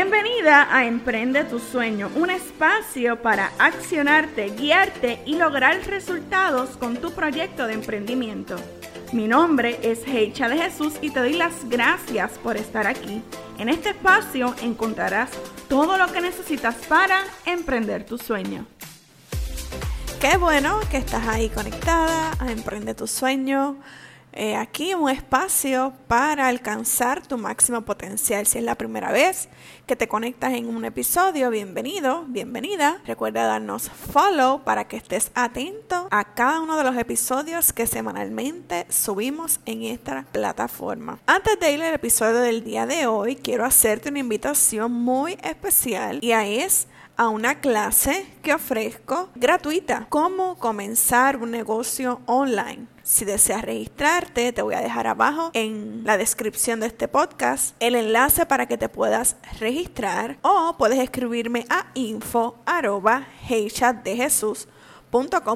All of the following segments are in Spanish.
Bienvenida a Emprende tu Sueño, un espacio para accionarte, guiarte y lograr resultados con tu proyecto de emprendimiento. Mi nombre es Heicha de Jesús y te doy las gracias por estar aquí. En este espacio encontrarás todo lo que necesitas para emprender tu sueño. Qué bueno que estás ahí conectada a Emprende tu Sueño. Eh, aquí un espacio para alcanzar tu máximo potencial. Si es la primera vez que te conectas en un episodio, bienvenido, bienvenida. Recuerda darnos follow para que estés atento a cada uno de los episodios que semanalmente subimos en esta plataforma. Antes de ir al episodio del día de hoy, quiero hacerte una invitación muy especial y es a una clase que ofrezco gratuita, cómo comenzar un negocio online. Si deseas registrarte, te voy a dejar abajo en la descripción de este podcast el enlace para que te puedas registrar o puedes escribirme a info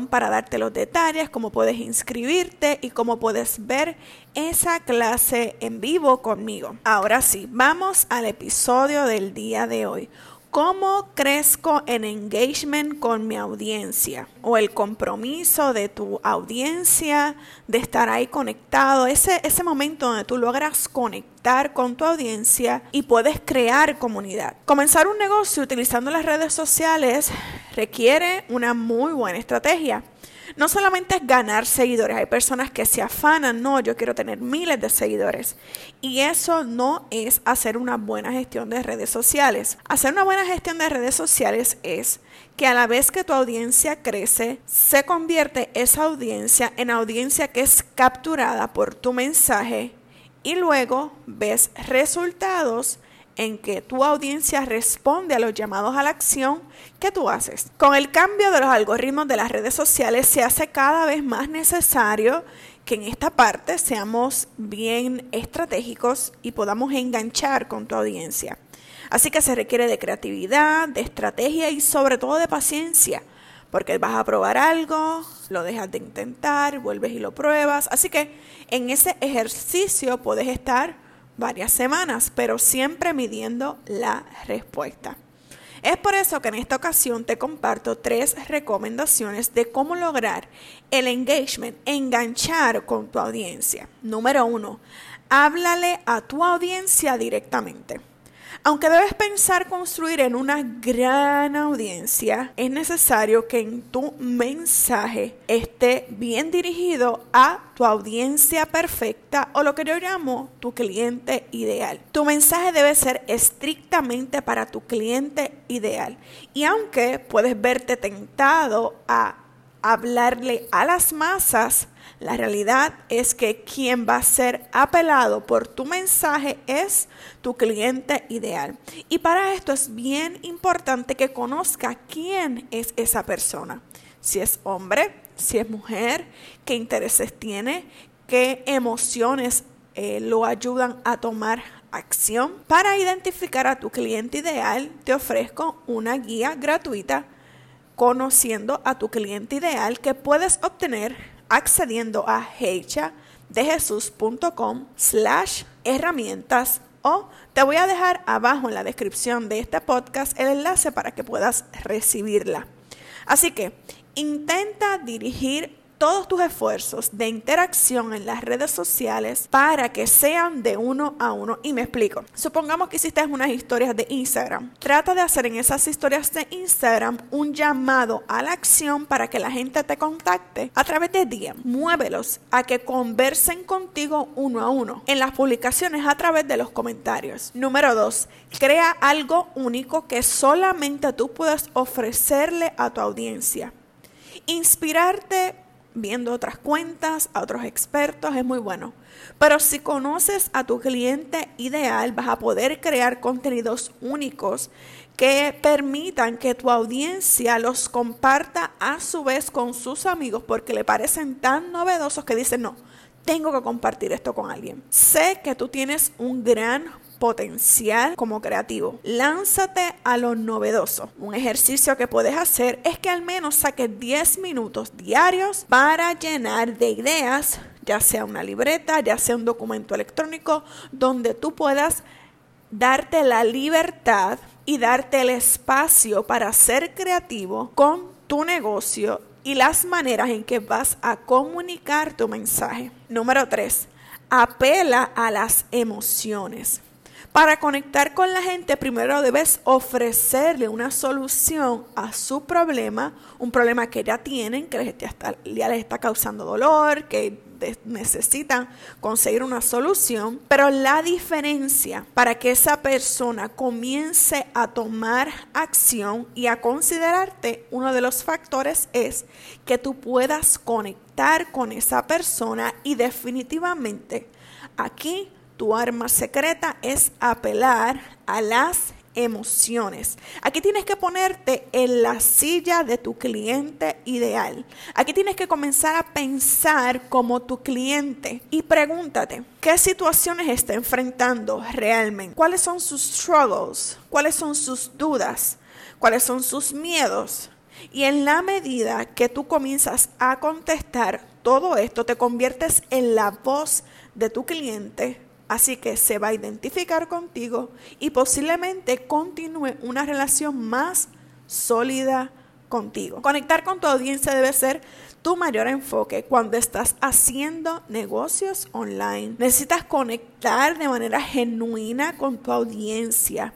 para darte los detalles, cómo puedes inscribirte y cómo puedes ver esa clase en vivo conmigo. Ahora sí, vamos al episodio del día de hoy. ¿Cómo crezco en engagement con mi audiencia? O el compromiso de tu audiencia, de estar ahí conectado, ese, ese momento donde tú logras conectar con tu audiencia y puedes crear comunidad. Comenzar un negocio utilizando las redes sociales requiere una muy buena estrategia no solamente es ganar seguidores, hay personas que se afanan, no, yo quiero tener miles de seguidores. Y eso no es hacer una buena gestión de redes sociales. Hacer una buena gestión de redes sociales es que a la vez que tu audiencia crece, se convierte esa audiencia en audiencia que es capturada por tu mensaje y luego ves resultados en que tu audiencia responde a los llamados a la acción que tú haces. Con el cambio de los algoritmos de las redes sociales se hace cada vez más necesario que en esta parte seamos bien estratégicos y podamos enganchar con tu audiencia. Así que se requiere de creatividad, de estrategia y sobre todo de paciencia, porque vas a probar algo, lo dejas de intentar, vuelves y lo pruebas. Así que en ese ejercicio puedes estar varias semanas, pero siempre midiendo la respuesta. Es por eso que en esta ocasión te comparto tres recomendaciones de cómo lograr el engagement, enganchar con tu audiencia. Número uno, háblale a tu audiencia directamente. Aunque debes pensar construir en una gran audiencia, es necesario que en tu mensaje esté bien dirigido a tu audiencia perfecta o lo que yo llamo tu cliente ideal. Tu mensaje debe ser estrictamente para tu cliente ideal. Y aunque puedes verte tentado a hablarle a las masas, la realidad es que quien va a ser apelado por tu mensaje es tu cliente ideal. Y para esto es bien importante que conozca quién es esa persona. Si es hombre, si es mujer, qué intereses tiene, qué emociones eh, lo ayudan a tomar acción. Para identificar a tu cliente ideal, te ofrezco una guía gratuita conociendo a tu cliente ideal que puedes obtener accediendo a heichadejesús.com slash herramientas o te voy a dejar abajo en la descripción de este podcast el enlace para que puedas recibirla. Así que intenta dirigir todos tus esfuerzos de interacción en las redes sociales para que sean de uno a uno. Y me explico. Supongamos que hiciste unas historias de Instagram. Trata de hacer en esas historias de Instagram un llamado a la acción para que la gente te contacte a través de DM. Muévelos a que conversen contigo uno a uno. En las publicaciones a través de los comentarios. Número dos, crea algo único que solamente tú puedas ofrecerle a tu audiencia. Inspirarte viendo otras cuentas, a otros expertos, es muy bueno. Pero si conoces a tu cliente ideal, vas a poder crear contenidos únicos que permitan que tu audiencia los comparta a su vez con sus amigos porque le parecen tan novedosos que dicen, no, tengo que compartir esto con alguien. Sé que tú tienes un gran potencial como creativo. Lánzate a lo novedoso. Un ejercicio que puedes hacer es que al menos saques 10 minutos diarios para llenar de ideas, ya sea una libreta, ya sea un documento electrónico, donde tú puedas darte la libertad y darte el espacio para ser creativo con tu negocio y las maneras en que vas a comunicar tu mensaje. Número 3. Apela a las emociones. Para conectar con la gente, primero debes ofrecerle una solución a su problema, un problema que ya tienen, que ya les está causando dolor, que necesitan conseguir una solución, pero la diferencia para que esa persona comience a tomar acción y a considerarte, uno de los factores es que tú puedas conectar con esa persona y definitivamente aquí tu arma secreta es apelar a las emociones. Aquí tienes que ponerte en la silla de tu cliente ideal. Aquí tienes que comenzar a pensar como tu cliente y pregúntate, ¿qué situaciones está enfrentando realmente? ¿Cuáles son sus struggles? ¿Cuáles son sus dudas? ¿Cuáles son sus miedos? Y en la medida que tú comienzas a contestar todo esto, te conviertes en la voz de tu cliente Así que se va a identificar contigo y posiblemente continúe una relación más sólida contigo. Conectar con tu audiencia debe ser tu mayor enfoque cuando estás haciendo negocios online. Necesitas conectar de manera genuina con tu audiencia.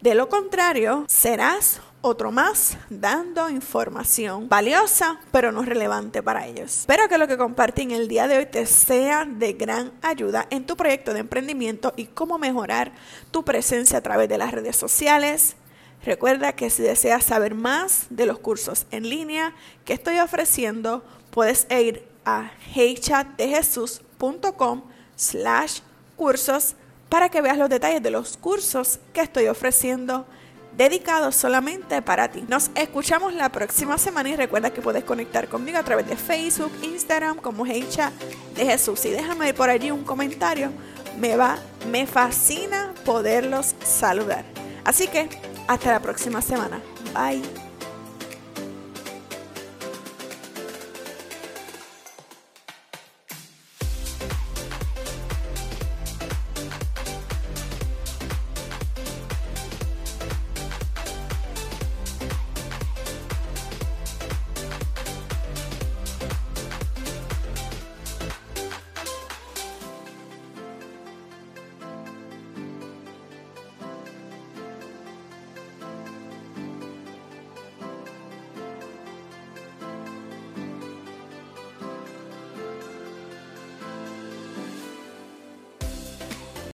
De lo contrario, serás otro más dando información valiosa pero no relevante para ellos. Espero que lo que compartí en el día de hoy te sea de gran ayuda en tu proyecto de emprendimiento y cómo mejorar tu presencia a través de las redes sociales. Recuerda que si deseas saber más de los cursos en línea que estoy ofreciendo, puedes ir a heychatdejesus.com slash cursos para que veas los detalles de los cursos que estoy ofreciendo dedicado solamente para ti. Nos escuchamos la próxima semana y recuerda que puedes conectar conmigo a través de Facebook, Instagram como Hecha de Jesús. Y déjame por allí un comentario. Me va, me fascina poderlos saludar. Así que hasta la próxima semana. Bye.